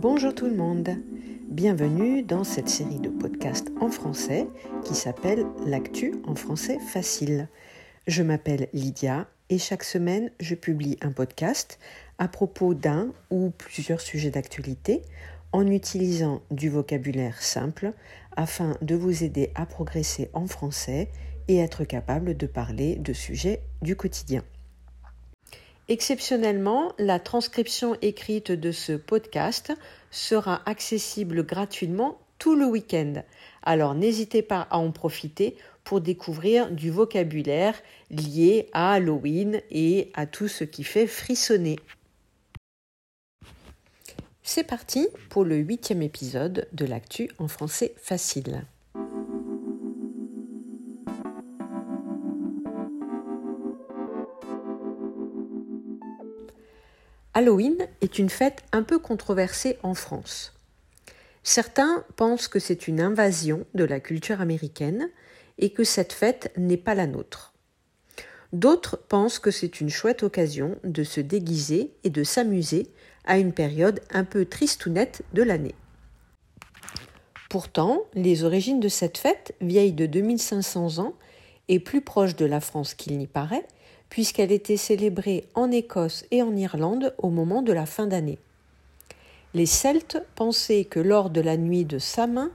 Bonjour tout le monde, bienvenue dans cette série de podcasts en français qui s'appelle L'actu en français facile. Je m'appelle Lydia et chaque semaine je publie un podcast à propos d'un ou plusieurs sujets d'actualité en utilisant du vocabulaire simple afin de vous aider à progresser en français et être capable de parler de sujets du quotidien. Exceptionnellement, la transcription écrite de ce podcast sera accessible gratuitement tout le week-end. Alors n'hésitez pas à en profiter pour découvrir du vocabulaire lié à Halloween et à tout ce qui fait frissonner. C'est parti pour le huitième épisode de l'actu en français facile. Halloween est une fête un peu controversée en France. Certains pensent que c'est une invasion de la culture américaine et que cette fête n'est pas la nôtre. D'autres pensent que c'est une chouette occasion de se déguiser et de s'amuser à une période un peu tristounette de l'année. Pourtant, les origines de cette fête, vieille de 2500 ans et plus proche de la France qu'il n'y paraît, puisqu'elle était célébrée en Écosse et en Irlande au moment de la fin d'année. Les Celtes pensaient que lors de la nuit de Samin,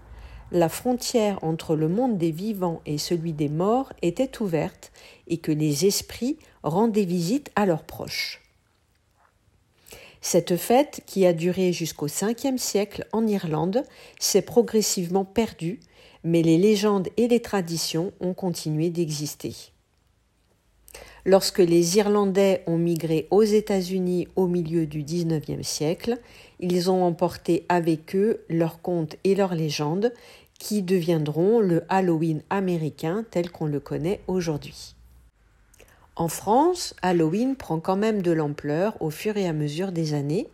la frontière entre le monde des vivants et celui des morts était ouverte et que les esprits rendaient visite à leurs proches. Cette fête, qui a duré jusqu'au 5e siècle en Irlande, s'est progressivement perdue, mais les légendes et les traditions ont continué d'exister. Lorsque les Irlandais ont migré aux États-Unis au milieu du XIXe siècle, ils ont emporté avec eux leurs contes et leurs légendes qui deviendront le Halloween américain tel qu'on le connaît aujourd'hui. En France, Halloween prend quand même de l'ampleur au fur et à mesure des années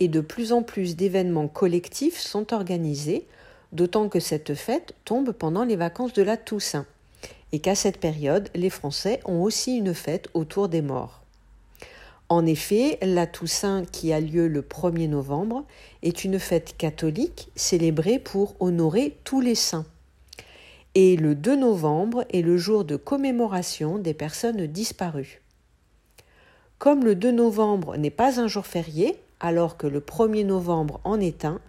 et de plus en plus d'événements collectifs sont organisés, d'autant que cette fête tombe pendant les vacances de la Toussaint et qu'à cette période, les Français ont aussi une fête autour des morts. En effet, la Toussaint qui a lieu le 1er novembre est une fête catholique célébrée pour honorer tous les saints. Et le 2 novembre est le jour de commémoration des personnes disparues. Comme le 2 novembre n'est pas un jour férié, alors que le 1er novembre en est un,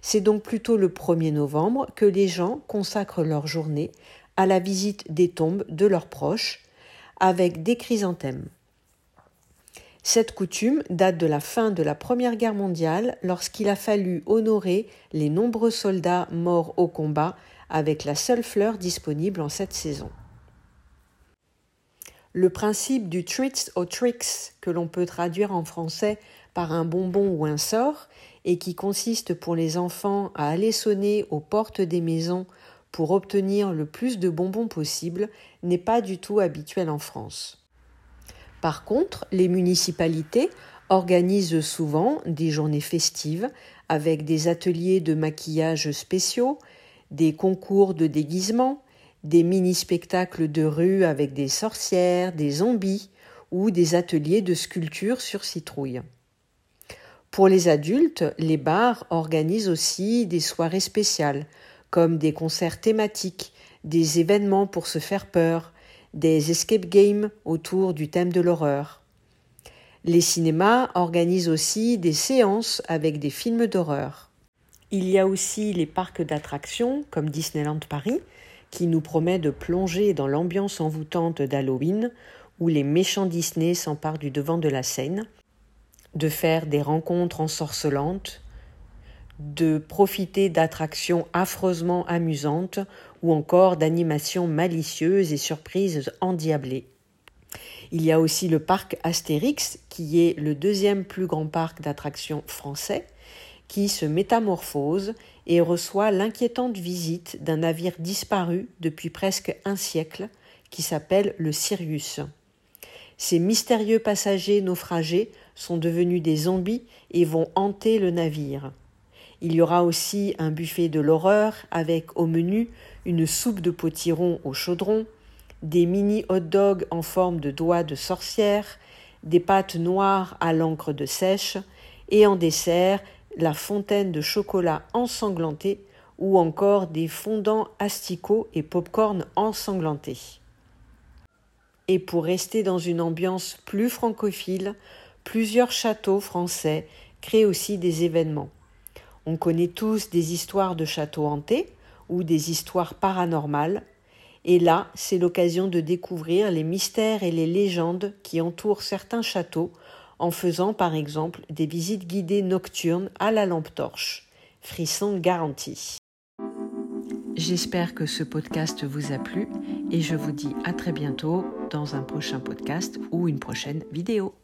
c'est donc plutôt le 1er novembre que les gens consacrent leur journée à la visite des tombes de leurs proches avec des chrysanthèmes. Cette coutume date de la fin de la Première Guerre mondiale lorsqu'il a fallu honorer les nombreux soldats morts au combat avec la seule fleur disponible en cette saison. Le principe du treats or tricks, que l'on peut traduire en français par un bonbon ou un sort, et qui consiste pour les enfants à aller sonner aux portes des maisons pour obtenir le plus de bonbons possible n'est pas du tout habituel en France. Par contre, les municipalités organisent souvent des journées festives avec des ateliers de maquillage spéciaux, des concours de déguisement, des mini-spectacles de rue avec des sorcières, des zombies ou des ateliers de sculpture sur citrouille. Pour les adultes, les bars organisent aussi des soirées spéciales comme des concerts thématiques, des événements pour se faire peur, des escape games autour du thème de l'horreur. Les cinémas organisent aussi des séances avec des films d'horreur. Il y a aussi les parcs d'attractions comme Disneyland Paris qui nous promet de plonger dans l'ambiance envoûtante d'Halloween où les méchants Disney s'emparent du devant de la scène, de faire des rencontres ensorcelantes, de profiter d'attractions affreusement amusantes ou encore d'animations malicieuses et surprises endiablées. Il y a aussi le parc Astérix, qui est le deuxième plus grand parc d'attractions français, qui se métamorphose et reçoit l'inquiétante visite d'un navire disparu depuis presque un siècle, qui s'appelle le Sirius. Ces mystérieux passagers naufragés sont devenus des zombies et vont hanter le navire. Il y aura aussi un buffet de l'horreur avec au menu une soupe de potiron au chaudron, des mini hot dogs en forme de doigts de sorcière, des pâtes noires à l'encre de sèche et en dessert la fontaine de chocolat ensanglanté ou encore des fondants asticots et pop-corn ensanglantés. Et pour rester dans une ambiance plus francophile, plusieurs châteaux français créent aussi des événements. On connaît tous des histoires de châteaux hantés ou des histoires paranormales, et là, c'est l'occasion de découvrir les mystères et les légendes qui entourent certains châteaux en faisant par exemple des visites guidées nocturnes à la lampe torche. Frisson garanti. J'espère que ce podcast vous a plu et je vous dis à très bientôt dans un prochain podcast ou une prochaine vidéo.